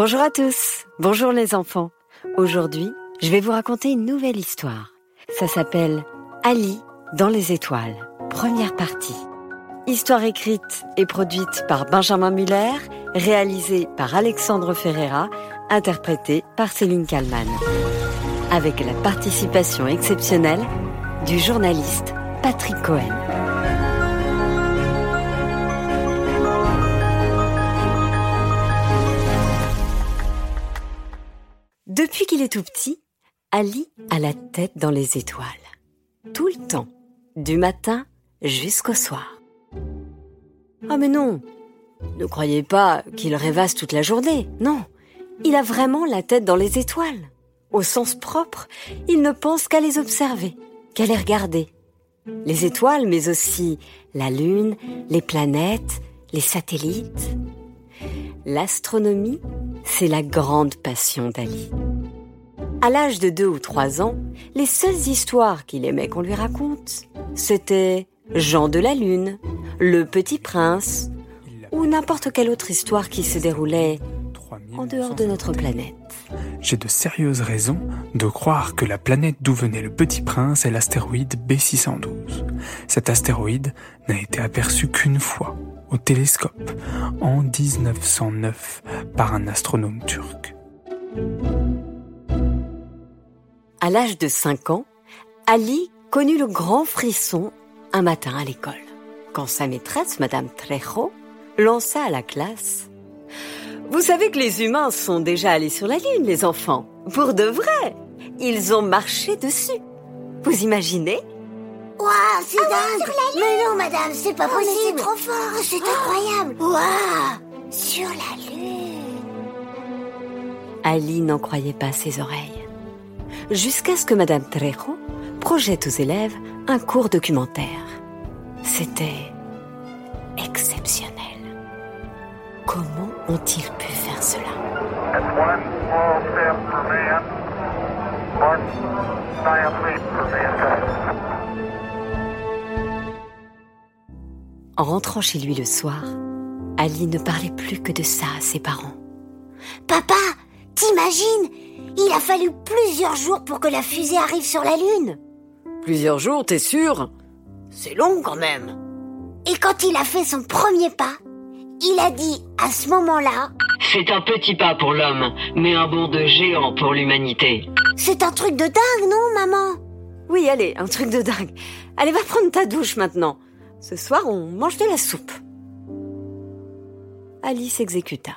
Bonjour à tous, bonjour les enfants. Aujourd'hui, je vais vous raconter une nouvelle histoire. Ça s'appelle Ali dans les étoiles, première partie. Histoire écrite et produite par Benjamin Muller, réalisée par Alexandre Ferreira, interprétée par Céline Kallmann. Avec la participation exceptionnelle du journaliste Patrick Cohen. Depuis qu'il est tout petit, Ali a la tête dans les étoiles. Tout le temps, du matin jusqu'au soir. Ah mais non, ne croyez pas qu'il rêvasse toute la journée, non. Il a vraiment la tête dans les étoiles. Au sens propre, il ne pense qu'à les observer, qu'à les regarder. Les étoiles, mais aussi la Lune, les planètes, les satellites. L'astronomie, c'est la grande passion d'Ali. À l'âge de deux ou trois ans, les seules histoires qu'il aimait qu'on lui raconte, c'était Jean de la Lune, Le Petit Prince, ou n'importe quelle autre histoire qui se déroulait en dehors de notre planète. J'ai de sérieuses raisons de croire que la planète d'où venait le Petit Prince est l'astéroïde B612. Cet astéroïde n'a été aperçu qu'une fois au télescope en 1909 par un astronome turc. À l'âge de 5 ans, Ali connut le grand frisson un matin à l'école, quand sa maîtresse, Madame Trejo, lança à la classe Vous savez que les humains sont déjà allés sur la Lune, les enfants, pour de vrai. Ils ont marché dessus. Vous imaginez? Waouh, c'est dingue. Mais non, madame, c'est pas possible C'est trop fort, c'est incroyable. Waouh. Sur la Lune. Ali n'en croyait pas ses oreilles. Jusqu'à ce que Madame Trejo projette aux élèves un cours documentaire. C'était exceptionnel. Comment ont-ils pu faire cela? En rentrant chez lui le soir, Ali ne parlait plus que de ça à ses parents. Papa, t'imagines Il a fallu plusieurs jours pour que la fusée arrive sur la Lune. Plusieurs jours, t'es sûr? C'est long quand même. Et quand il a fait son premier pas, il a dit à ce moment-là, C'est un petit pas pour l'homme, mais un bond de géant pour l'humanité. c'est un truc de dingue, non, maman? Oui, allez, un truc de dingue. Allez, va prendre ta douche maintenant. Ce soir, on mange de la soupe. Ali s'exécuta.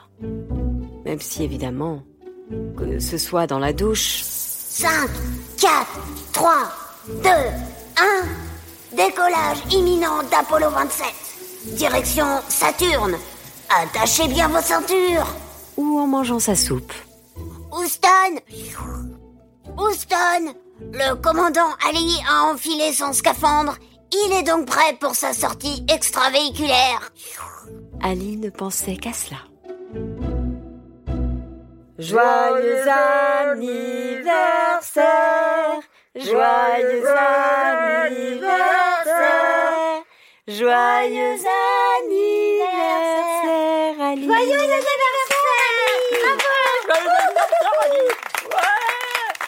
Même si, évidemment, que ce soit dans la douche, 5, 4, 3, 2, 1. Décollage imminent d'Apollo 27. Direction Saturne. Attachez bien vos ceintures. ou en mangeant sa soupe. Houston Houston Le commandant Ali a enfilé son scaphandre. Il est donc prêt pour sa sortie extravéhiculaire. Ali ne pensait qu'à cela. Joyeux anniversaire, joyeux anniversaire, joyeux anniversaire, Ali.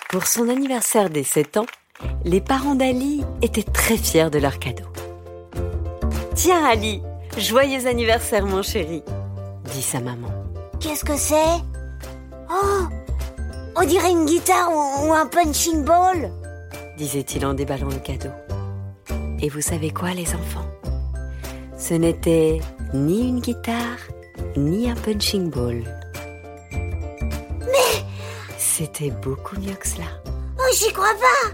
Pour son anniversaire des 7 ans, les parents d'Ali étaient très fiers de leur cadeau. Tiens Ali, joyeux anniversaire mon chéri, dit sa maman. Qu'est-ce que c'est? Oh On dirait une guitare ou, ou un punching ball. disait-il en déballant le cadeau. Et vous savez quoi les enfants? Ce n'était ni une guitare, ni un punching ball. Mais C'était beaucoup mieux que cela. Oh, j'y crois pas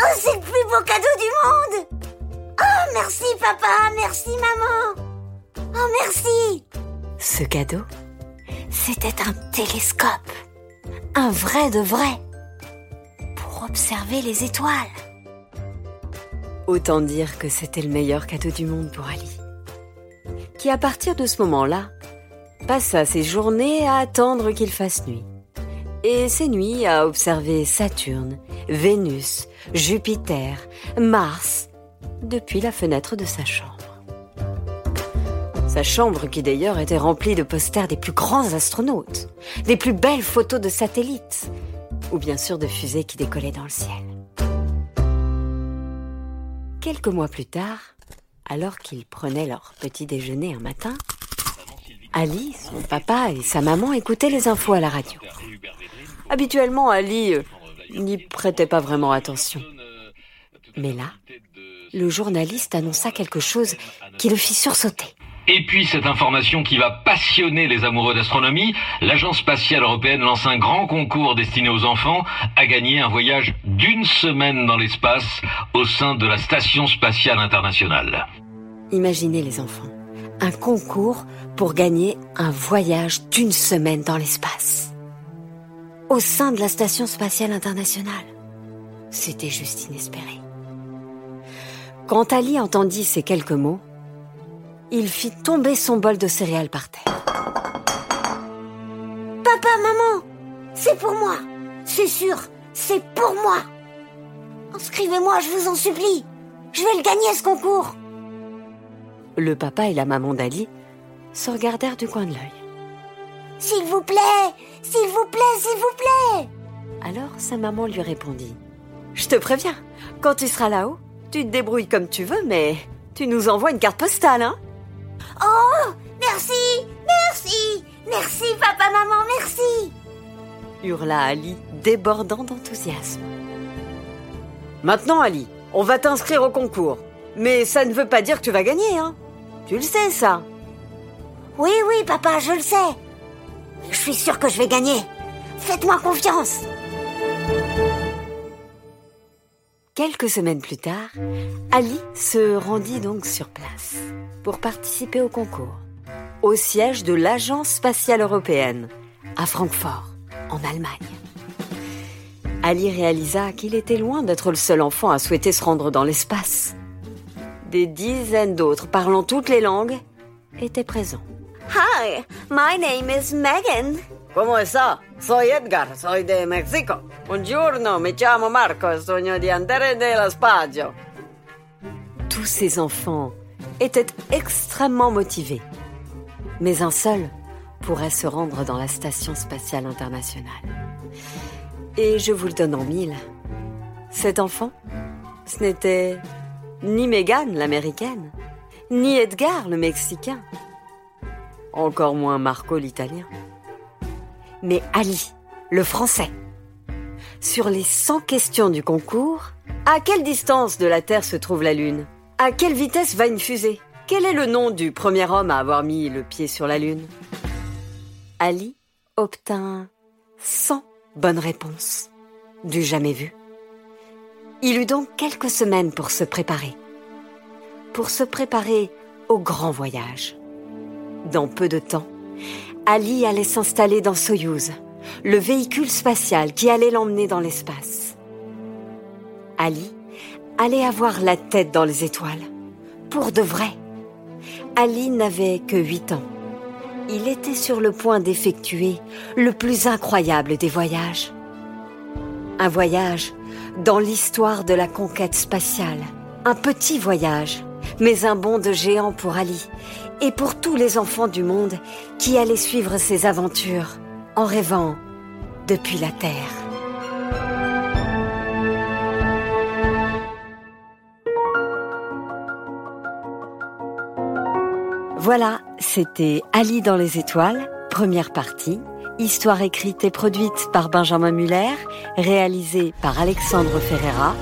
Oh, c'est le plus beau cadeau du monde Oh, merci papa, merci maman Oh, merci Ce cadeau, c'était un télescope. Un vrai de vrai. Pour observer les étoiles. Autant dire que c'était le meilleur cadeau du monde pour Ali. Qui à partir de ce moment-là, passa ses journées à attendre qu'il fasse nuit. Et ses nuits à observer Saturne, Vénus, Jupiter, Mars, depuis la fenêtre de sa chambre. Sa chambre qui d'ailleurs était remplie de posters des plus grands astronautes, des plus belles photos de satellites, ou bien sûr de fusées qui décollaient dans le ciel. Quelques mois plus tard, alors qu'ils prenaient leur petit déjeuner un matin, Ali, son papa et sa maman écoutaient les infos à la radio. Habituellement, Ali euh, n'y prêtait pas vraiment attention. Mais là, le journaliste annonça quelque chose qui le fit sursauter. Et puis cette information qui va passionner les amoureux d'astronomie, l'Agence spatiale européenne lance un grand concours destiné aux enfants à gagner un voyage d'une semaine dans l'espace au sein de la Station spatiale internationale. Imaginez les enfants, un concours pour gagner un voyage d'une semaine dans l'espace. Au sein de la Station spatiale internationale. C'était juste inespéré. Quand Ali entendit ces quelques mots, il fit tomber son bol de céréales par terre. Papa, maman, c'est pour moi. C'est sûr, c'est pour moi. Inscrivez-moi, je vous en supplie. Je vais le gagner ce concours. Le papa et la maman d'Ali se regardèrent du coin de l'œil. S'il vous plaît, s'il vous plaît, s'il vous plaît. Alors sa maman lui répondit Je te préviens, quand tu seras là-haut, tu te débrouilles comme tu veux, mais tu nous envoies une carte postale, hein? Oh, merci, merci, merci papa, maman, merci. hurla Ali, débordant d'enthousiasme. Maintenant, Ali, on va t'inscrire au concours. Mais ça ne veut pas dire que tu vas gagner, hein Tu le sais, ça Oui, oui, papa, je le sais. Je suis sûre que je vais gagner. Faites-moi confiance. Quelques semaines plus tard, Ali se rendit donc sur place pour participer au concours, au siège de l'Agence spatiale européenne, à Francfort, en Allemagne. Ali réalisa qu'il était loin d'être le seul enfant à souhaiter se rendre dans l'espace. Des dizaines d'autres parlant toutes les langues étaient présents. Hi, my name is Megan. ¿Cómo está? Soy Edgar, soy de México. Buongiorno, mi chiamo Marco sogno di andare nello spazio. Tous ces enfants étaient extrêmement motivés. Mais un seul pourrait se rendre dans la Station spatiale internationale. Et je vous le donne en mille. Cet enfant, ce n'était ni Megan l'américaine, ni Edgar le mexicain, encore moins Marco l'italien, mais Ali le français. Sur les 100 questions du concours, à quelle distance de la Terre se trouve la Lune? À quelle vitesse va une fusée? Quel est le nom du premier homme à avoir mis le pied sur la Lune? Ali obtint 100 bonnes réponses, du jamais vu. Il eut donc quelques semaines pour se préparer. Pour se préparer au grand voyage. Dans peu de temps, Ali allait s'installer dans Soyouz, le véhicule spatial qui allait l'emmener dans l'espace. Ali allait avoir la tête dans les étoiles, pour de vrai. Ali n'avait que 8 ans. Il était sur le point d'effectuer le plus incroyable des voyages. Un voyage dans l'histoire de la conquête spatiale. Un petit voyage, mais un bond de géant pour Ali et pour tous les enfants du monde qui allaient suivre ses aventures en rêvant depuis la Terre. Voilà, c'était Ali dans les étoiles, première partie. Histoire écrite et produite par Benjamin Muller, réalisée par Alexandre Ferreira,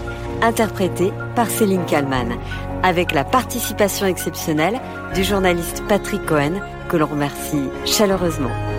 interprétée par Céline Kallmann, avec la participation exceptionnelle du journaliste Patrick Cohen, que l'on remercie chaleureusement.